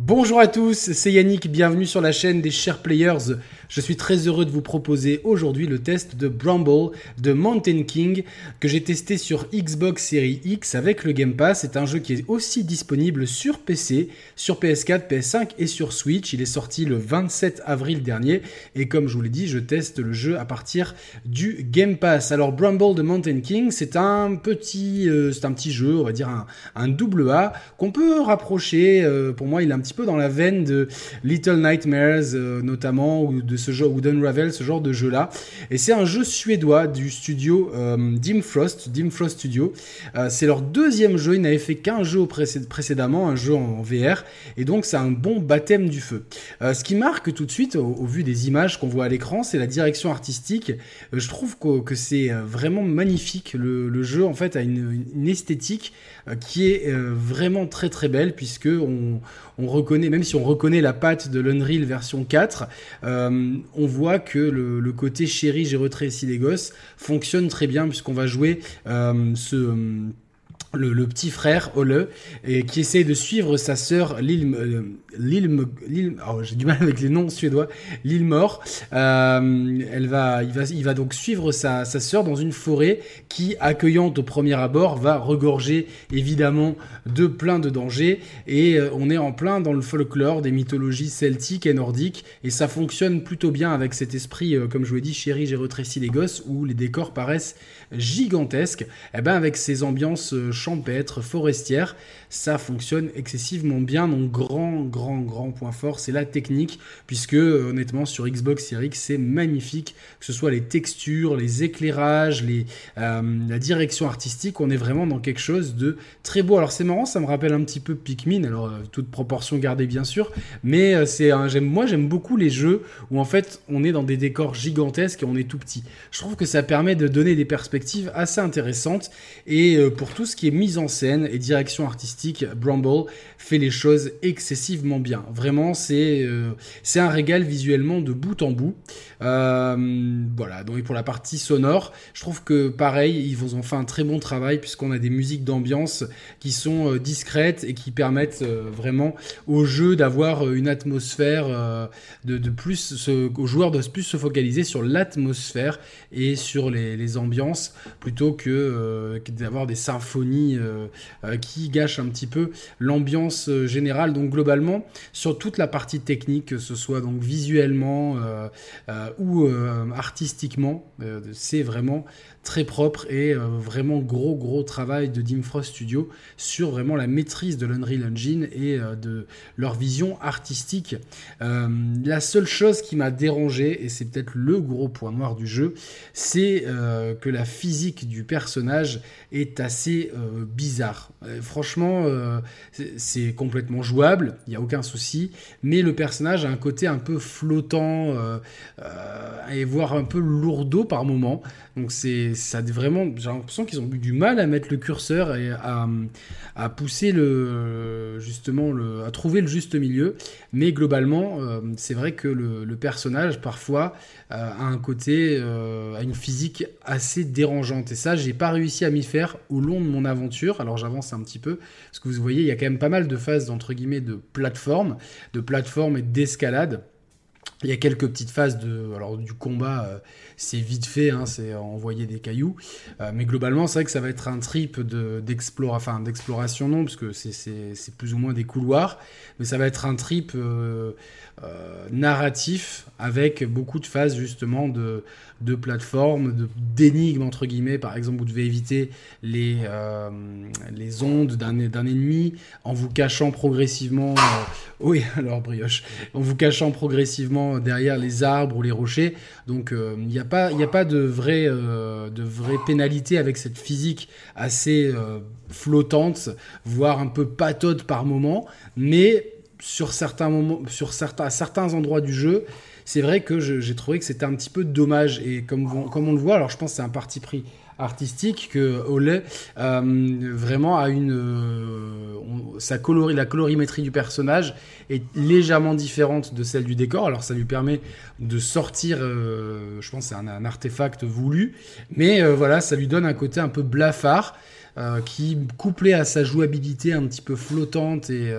Bonjour à tous, c'est Yannick, bienvenue sur la chaîne des Chers Players. Je suis très heureux de vous proposer aujourd'hui le test de Bramble de Mountain King que j'ai testé sur Xbox Series X avec le Game Pass. C'est un jeu qui est aussi disponible sur PC, sur PS4, PS5 et sur Switch. Il est sorti le 27 avril dernier et comme je vous l'ai dit, je teste le jeu à partir du Game Pass. Alors Bramble de Mountain King, c'est un petit, euh, c'est un petit jeu, on va dire un, un double A qu'on peut rapprocher. Euh, pour moi, il est un petit peu dans la veine de Little Nightmares euh, notamment ou de ce jeu ou d'Unravel, ce genre de jeu là. Et c'est un jeu suédois du studio euh, Dim Frost, Dim Frost Studio. Euh, c'est leur deuxième jeu. Ils n'avaient fait qu'un jeu précédemment, un jeu en VR, et donc c'est un bon baptême du feu. ce qui marque tout de suite au, vu des images qu'on voit à l'écran, c'est la direction artistique. je trouve que, c'est vraiment magnifique. Le, jeu en fait a une, une esthétique qui est vraiment très très belle puisque on, on reconnaît, même si on reconnaît la patte de l'Unreal version 4, euh, on voit que le, côté chéri, j'ai retréci les gosses fonctionne très bien puisqu'on va jouer euh, ce le, petit frère Ole et qui essaie de suivre sa sœur Lil euh, Lil, oh, j'ai du mal avec les noms suédois Lil Mort euh, elle va il va il va donc suivre sa sa sœur dans une forêt qui accueillante au premier abord va regorger évidemment de plein de dangers et euh, on est en plein dans le folklore des mythologies celtiques et nordiques et ça fonctionne plutôt bien avec cet esprit comme je vous l'ai dit chérie j'ai retréci les gosses où les décors paraissent gigantesques et eh ben avec ces ambiances champêtre, forestière. Ça fonctionne excessivement bien. Mon grand, grand, grand point fort, c'est la technique, puisque honnêtement, sur Xbox Series X, c'est magnifique, que ce soit les textures, les éclairages, les, euh, la direction artistique, on est vraiment dans quelque chose de très beau. Alors c'est marrant, ça me rappelle un petit peu Pikmin, alors euh, toute proportion gardée bien sûr, mais euh, c'est j'aime moi j'aime beaucoup les jeux où en fait on est dans des décors gigantesques et on est tout petit. Je trouve que ça permet de donner des perspectives assez intéressantes et pour tout ce qui est mise en scène et direction artistique, Bramble fait les choses excessivement bien. Vraiment, c'est euh, c'est un régal visuellement de bout en bout. Euh, voilà, donc pour la partie sonore, je trouve que pareil, ils ont fait un très bon travail puisqu'on a des musiques d'ambiance qui sont euh, discrètes et qui permettent vraiment au jeu d'avoir une atmosphère de, plus, aux joueurs de plus se focaliser sur l'atmosphère et sur les, ambiances plutôt que d'avoir des symphonies qui gâchent un petit peu l'ambiance générale. Donc globalement, sur toute la partie technique, que ce soit donc visuellement ou euh, artistiquement, euh, c'est vraiment très propre et euh, vraiment gros gros travail de Dim Frost Studio sur vraiment la maîtrise de l'Unreal Engine et de leur vision artistique. la seule chose qui m'a dérangé, et c'est peut-être le gros point noir du jeu, c'est que la physique du personnage est assez bizarre. franchement, c'est complètement jouable, il n'y a aucun souci, mais le personnage a un côté un peu flottant, euh, et voire un peu lourdeau par moment. Donc c'est ça vraiment, j'ai l'impression qu'ils ont eu du mal à mettre le curseur et à, pousser le justement à trouver le juste milieu. Mais globalement, euh, c'est vrai que le, personnage parfois euh, a un côté, a une physique assez dérangeante. Et ça, j'ai pas réussi à m'y faire au long de mon aventure. Alors j'avance un petit peu parce que vous voyez, il y a quand même pas mal de phases entre guillemets de plateforme, de plateforme et d'escalade. Il y a quelques petites phases de, alors du combat, euh, c'est vite fait, hein, c'est envoyer des cailloux, euh, mais globalement c'est vrai que ça va être un trip de enfin d'exploration non, parce que c'est plus ou moins des couloirs, mais ça va être un trip euh, narratif avec beaucoup de phases justement de, de plateforme, d'énigmes entre guillemets, par exemple vous devez éviter les les ondes d'un ennemi en vous cachant progressivement, oui alors brioche, en vous cachant progressivement derrière les arbres ou les rochers. Donc euh, il n'y a pas, a pas de vraie, euh, de pénalité avec cette physique assez euh, flottante, voire un peu patode par moment. Mais sur certains moments, sur certains, à certains endroits du jeu, c'est vrai que j'ai trouvé que c'était un petit peu dommage. Et comme, comme on le voit, alors je pense que c'est un parti pris artistique que Olé euh, vraiment a une euh, sa la colorimétrie du personnage est légèrement différente de celle du décor. Alors ça lui permet de sortir, euh, je pense c'est un, artefact voulu, mais voilà ça lui donne un côté un peu blafard. Qui, couplé à sa jouabilité un petit peu flottante et,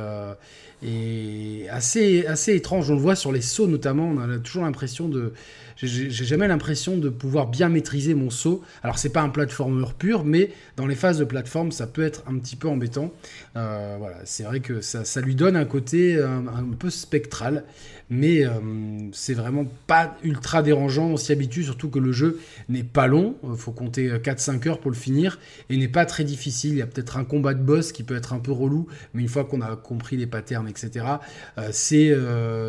et assez, assez étrange, on le voit sur les sauts notamment, on a toujours l'impression de j'ai jamais l'impression de pouvoir bien maîtriser mon saut. Alors c'est pas un platformer pur, mais dans les phases de plateforme, ça peut être un petit peu embêtant. Euh, voilà, c'est vrai que ça, ça, lui donne un côté un, peu spectral, mais euh, c'est vraiment pas ultra dérangeant. On s'y habitue, surtout que le jeu n'est pas long. Il faut compter 4-5 heures pour le finir et n'est pas très difficile. Il y a peut-être un combat de boss qui peut être un peu relou, mais une fois qu'on a compris les patterns, etc., euh, c'est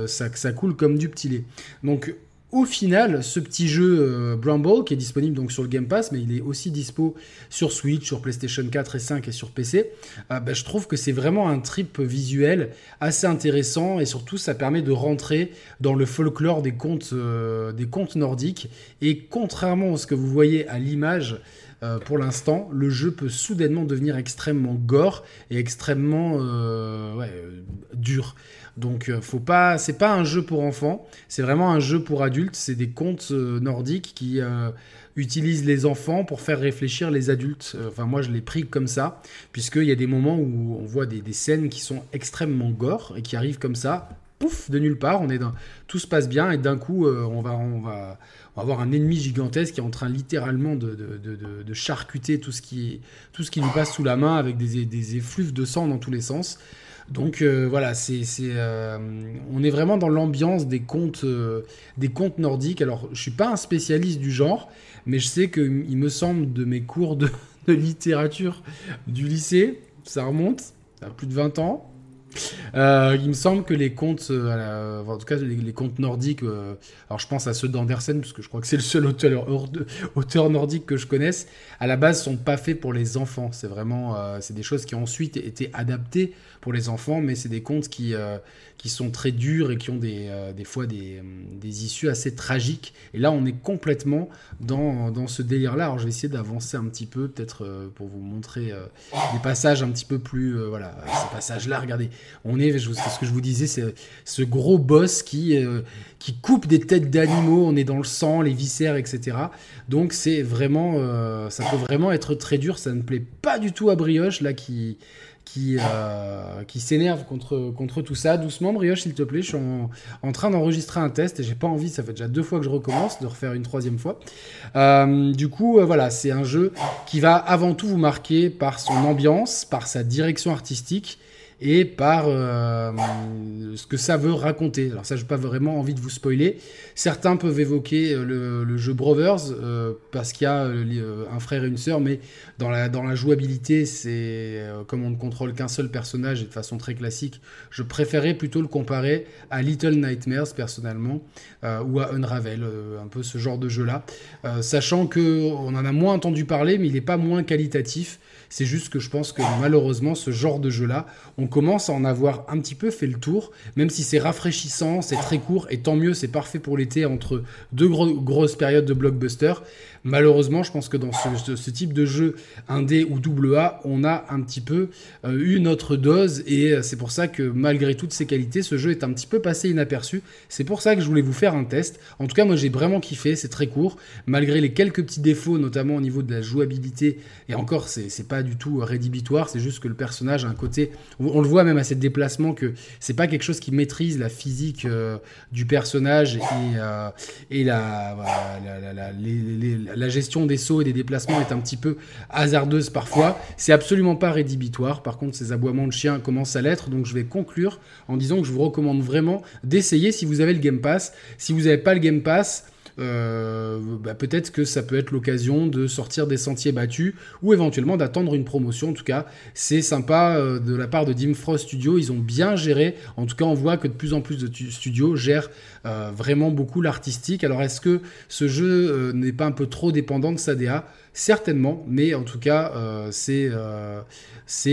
ça, coule comme du petit lait. Donc au final, ce petit jeu euh, Bramble, qui est disponible donc sur le Game Pass, mais il est aussi dispo sur Switch, sur PlayStation 4 et 5 et sur PC, euh, bah, je trouve que c'est vraiment un trip visuel assez intéressant et surtout ça permet de rentrer dans le folklore des contes, euh, des contes nordiques. Et contrairement à ce que vous voyez à l'image, pour l'instant, le jeu peut soudainement devenir extrêmement gore et extrêmement dur. Donc euh, faut pas, c'est pas un jeu pour enfants, c'est vraiment un jeu pour adultes. C'est des contes euh, nordiques qui euh, utilisent les enfants pour faire réfléchir les adultes. Enfin moi je l'ai pris comme ça, puisqu'il y a des moments où on voit des, scènes qui sont extrêmement gore et qui arrivent comme ça, pouf, de nulle part. On est tout se passe bien et d'un coup on va, on va, avoir un ennemi gigantesque qui est en train littéralement de, de, charcuter tout ce qui, tout ce qui nous passe sous la main avec des, des effluves de sang dans tous les sens. Donc euh, voilà, c'est, euh, on est vraiment dans l'ambiance des contes, euh, des contes nordiques. Alors, je suis pas un spécialiste du genre, mais je sais que il me semble de mes cours de, de littérature du lycée, ça remonte à plus de 20 ans, euh, il me semble que les contes, euh, en tout cas les, contes nordiques, euh, alors je pense à ceux d'Andersen, parce que je crois que c'est le seul auteur, auteur, nordique que je connaisse, à la base sont pas faits pour les enfants. C'est vraiment, c'est des choses qui ont ensuite été adaptées pour les enfants, mais c'est des contes qui, qui sont très durs et qui ont des, des fois des, des, issues assez tragiques. Et là, on est complètement dans, dans ce délire-là. Alors je vais essayer d'avancer un petit peu, peut-être pour vous montrer des passages un petit peu plus, voilà, ces passages-là, regardez on est, ce que je vous disais, c'est ce gros boss qui, euh, qui coupe des têtes d'animaux, on est dans le sang, les viscères, etc. Donc c'est vraiment, euh, ça peut vraiment être très dur, ça ne plaît pas du tout à Brioche, là, qui, qui, euh, qui s'énerve contre, contre tout ça. Doucement, Brioche, s'il te plaît, je suis en, train d'enregistrer un test et j'ai pas envie, ça fait déjà deux fois que je recommence, de refaire une troisième fois. du coup, voilà, c'est un jeu qui va avant tout vous marquer par son ambiance, par sa direction artistique et par euh, ce que ça veut raconter. Alors ça, je n'ai pas vraiment envie de vous spoiler. Certains peuvent évoquer euh, le, jeu Brothers euh, parce qu'il y a un frère et une sœur, mais dans la, dans la jouabilité, c'est comme on ne contrôle qu'un seul personnage et de façon très classique, je préférais plutôt le comparer à Little Nightmares personnellement ou à Unravel, un peu ce genre de jeu-là, sachant que on en a moins entendu parler, mais il n'est pas moins qualitatif. C'est juste que je pense que malheureusement, ce genre de jeu-là, on commence à en avoir un petit peu fait le tour, même si c'est rafraîchissant, c'est très court, et tant mieux, c'est parfait pour l'été entre deux grosses périodes de blockbuster. Malheureusement, je pense que dans ce, type de jeu indé ou double A, on a un petit peu euh, eu notre dose et euh, c'est pour ça que malgré toutes ses qualités, ce jeu est un petit peu passé inaperçu. C'est pour ça que je voulais vous faire un test. En tout cas, moi j'ai vraiment kiffé, c'est très court, malgré les quelques petits défauts, notamment au niveau de la jouabilité. Et encore, c'est pas du tout rédhibitoire, c'est juste que le personnage a un côté, on le voit même à ses déplacements que c'est pas quelque chose qui maîtrise la physique euh, du personnage et, la, la gestion des sauts et des déplacements est un petit peu hasardeuse parfois. C'est absolument pas rédhibitoire. Par contre, ces aboiements de chiens commencent à l'être. Donc, je vais conclure en disant que je vous recommande vraiment d'essayer si vous avez le Game Pass. Si vous n'avez pas le Game Pass, bah, peut-être que ça peut être l'occasion de sortir des sentiers battus ou éventuellement d'attendre une promotion. En tout cas, c'est sympa euh, de la part de Dim Frost Studio. Ils ont bien géré. En tout cas, on voit que de plus en plus de studios gèrent euh, vraiment beaucoup l'artistique. Alors, est-ce que ce jeu n'est pas un peu trop dépendant de sa DA Certainement, mais en tout cas, c'est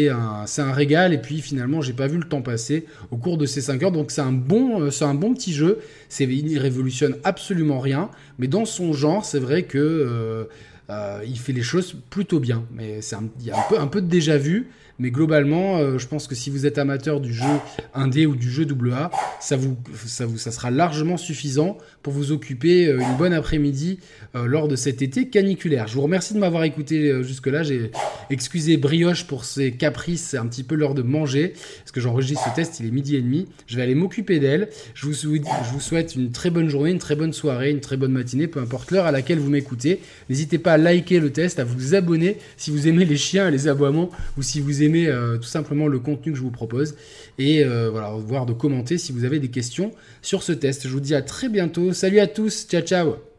un, un, régal. Et puis finalement, j'ai pas vu le temps passer au cours de ces 5 heures. Donc c'est un, bon, euh, un bon petit jeu. Il révolutionne absolument rien. Mais dans son genre, c'est vrai que euh, euh, il fait les choses plutôt bien. Mais c'est il y a un peu, un peu de déjà vu. Mais globalement, euh, je pense que si vous êtes amateur du jeu indé ou du jeu AA, ça vous, ça vous, ça sera largement suffisant pour vous occuper euh, une bonne après-midi euh, lors de cet été caniculaire. Je vous remercie de m'avoir écouté jusque-là. J'ai excusé Brioche pour ses caprices. C'est un petit peu l'heure de manger parce que j'enregistre ce test. Il est midi et demi. Je vais aller m'occuper d'elle. Je vous, je vous souhaite une très bonne journée, une très bonne soirée, une très bonne matinée, peu importe l'heure à laquelle vous m'écoutez. N'hésitez pas à liker le test, à vous abonner si vous aimez les chiens et les aboiements ou si vous aimez euh, tout simplement le contenu que je vous propose. Et euh, voilà, voir de commenter si vous avez des questions sur ce test. Je vous dis à très bientôt. Salut à tous. Ciao, ciao.